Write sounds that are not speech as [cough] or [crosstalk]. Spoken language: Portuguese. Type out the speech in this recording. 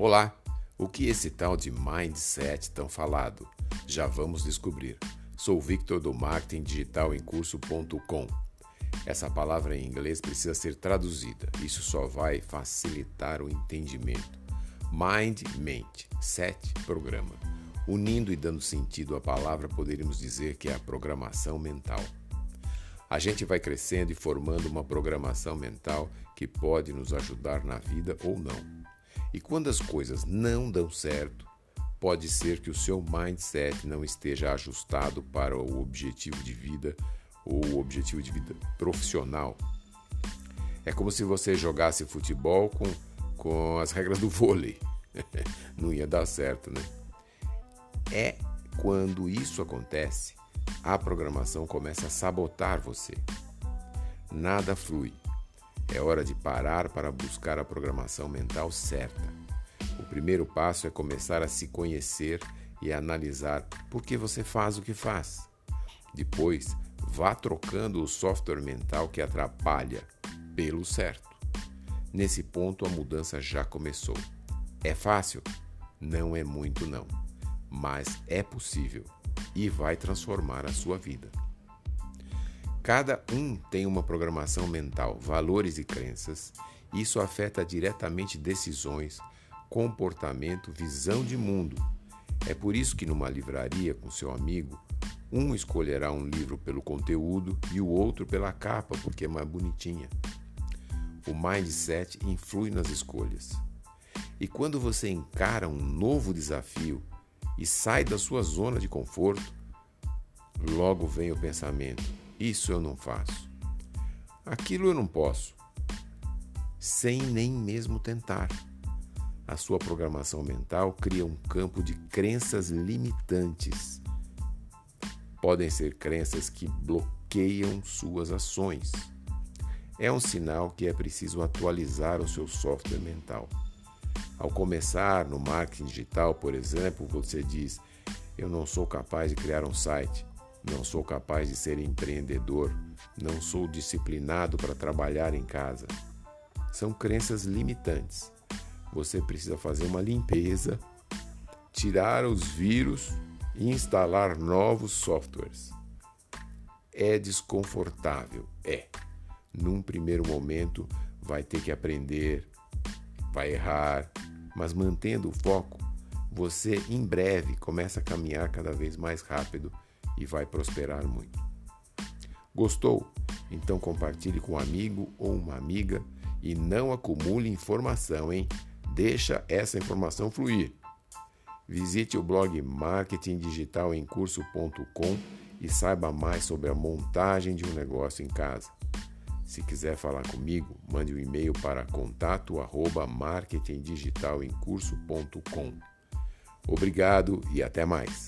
Olá! O que esse tal de mindset tão falado? Já vamos descobrir. Sou Victor do Marketing Digital em Curso.com. Essa palavra em inglês precisa ser traduzida. Isso só vai facilitar o entendimento. Mind, mente. Set, programa. Unindo e dando sentido à palavra, poderíamos dizer que é a programação mental. A gente vai crescendo e formando uma programação mental que pode nos ajudar na vida ou não. E quando as coisas não dão certo, pode ser que o seu mindset não esteja ajustado para o objetivo de vida ou o objetivo de vida profissional. É como se você jogasse futebol com, com as regras do vôlei. [laughs] não ia dar certo, né? É quando isso acontece, a programação começa a sabotar você. Nada flui. É hora de parar para buscar a programação mental certa. O primeiro passo é começar a se conhecer e analisar por que você faz o que faz. Depois, vá trocando o software mental que atrapalha pelo certo. Nesse ponto, a mudança já começou. É fácil? Não é muito, não. Mas é possível e vai transformar a sua vida. Cada um tem uma programação mental, valores e crenças. Isso afeta diretamente decisões, comportamento, visão de mundo. É por isso que numa livraria com seu amigo, um escolherá um livro pelo conteúdo e o outro pela capa, porque é mais bonitinha. O mindset influi nas escolhas. E quando você encara um novo desafio e sai da sua zona de conforto, logo vem o pensamento: isso eu não faço. Aquilo eu não posso. Sem nem mesmo tentar. A sua programação mental cria um campo de crenças limitantes. Podem ser crenças que bloqueiam suas ações. É um sinal que é preciso atualizar o seu software mental. Ao começar no marketing digital, por exemplo, você diz: Eu não sou capaz de criar um site. Não sou capaz de ser empreendedor. Não sou disciplinado para trabalhar em casa. São crenças limitantes. Você precisa fazer uma limpeza, tirar os vírus e instalar novos softwares. É desconfortável, é. Num primeiro momento, vai ter que aprender, vai errar, mas mantendo o foco, você em breve começa a caminhar cada vez mais rápido e vai prosperar muito. Gostou? Então compartilhe com um amigo ou uma amiga e não acumule informação, hein? Deixa essa informação fluir. Visite o blog marketingdigitalemcurso.com e saiba mais sobre a montagem de um negócio em casa. Se quiser falar comigo, mande um e-mail para contato@marketingdigitalemcurso.com. Obrigado e até mais.